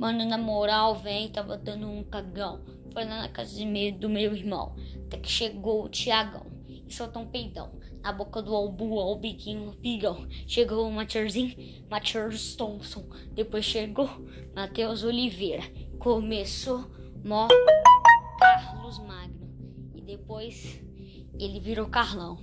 Mano, na moral, vem, tava dando um cagão. Foi lá na casa de medo do meu irmão. Até que chegou o Tiagão e soltou um peidão. Na boca do Albu, o biquinho, o pigão. Chegou o Matheuszinho, Matheus Thompson. Depois chegou Matheus Oliveira. Começou Mó Carlos Magno. E depois ele virou Carlão.